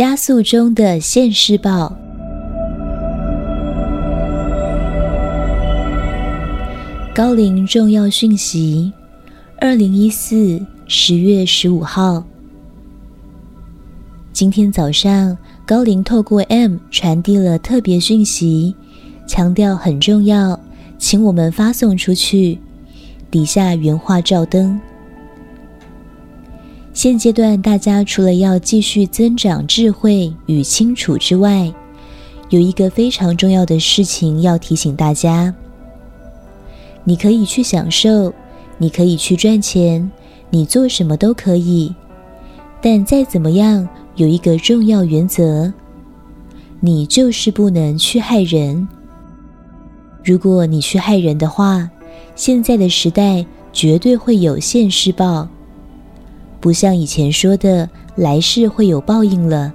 加速中的现世报，高龄重要讯息，二零一四十月十五号。今天早上，高龄透过 M 传递了特别讯息，强调很重要，请我们发送出去。底下原话照灯。现阶段，大家除了要继续增长智慧与清楚之外，有一个非常重要的事情要提醒大家：你可以去享受，你可以去赚钱，你做什么都可以。但再怎么样，有一个重要原则，你就是不能去害人。如果你去害人的话，现在的时代绝对会有现世报。不像以前说的来世会有报应了。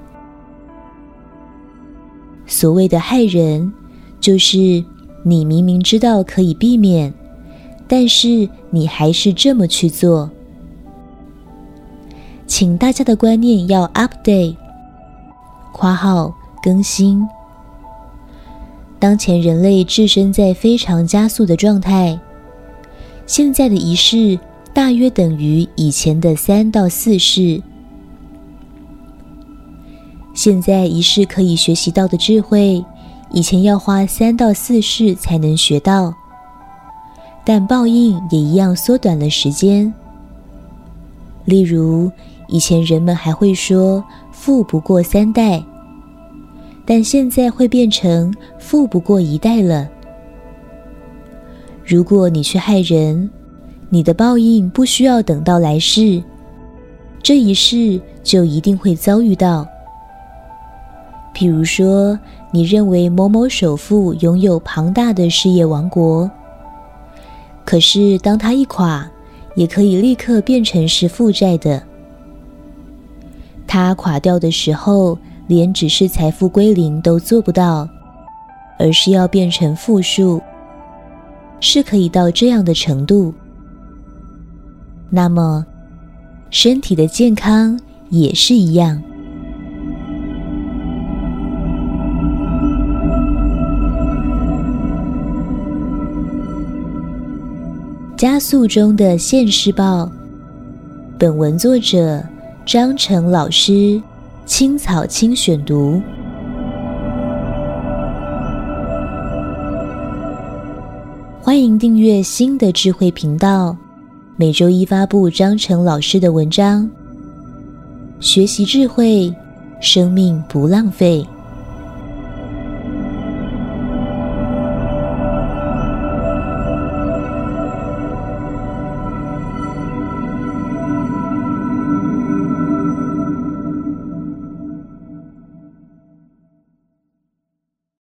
所谓的害人，就是你明明知道可以避免，但是你还是这么去做。请大家的观念要 update，括号更新。当前人类置身在非常加速的状态，现在的仪式。大约等于以前的三到四世。现在一世可以学习到的智慧，以前要花三到四世才能学到。但报应也一样缩短了时间。例如，以前人们还会说“富不过三代”，但现在会变成“富不过一代”了。如果你去害人，你的报应不需要等到来世，这一世就一定会遭遇到。譬如说，你认为某某首富拥有庞大的事业王国，可是当他一垮，也可以立刻变成是负债的。他垮掉的时候，连只是财富归零都做不到，而是要变成负数，是可以到这样的程度。那么，身体的健康也是一样。加速中的现世报，本文作者张成老师，青草青选读。欢迎订阅新的智慧频道。每周一发布张成老师的文章，学习智慧，生命不浪费。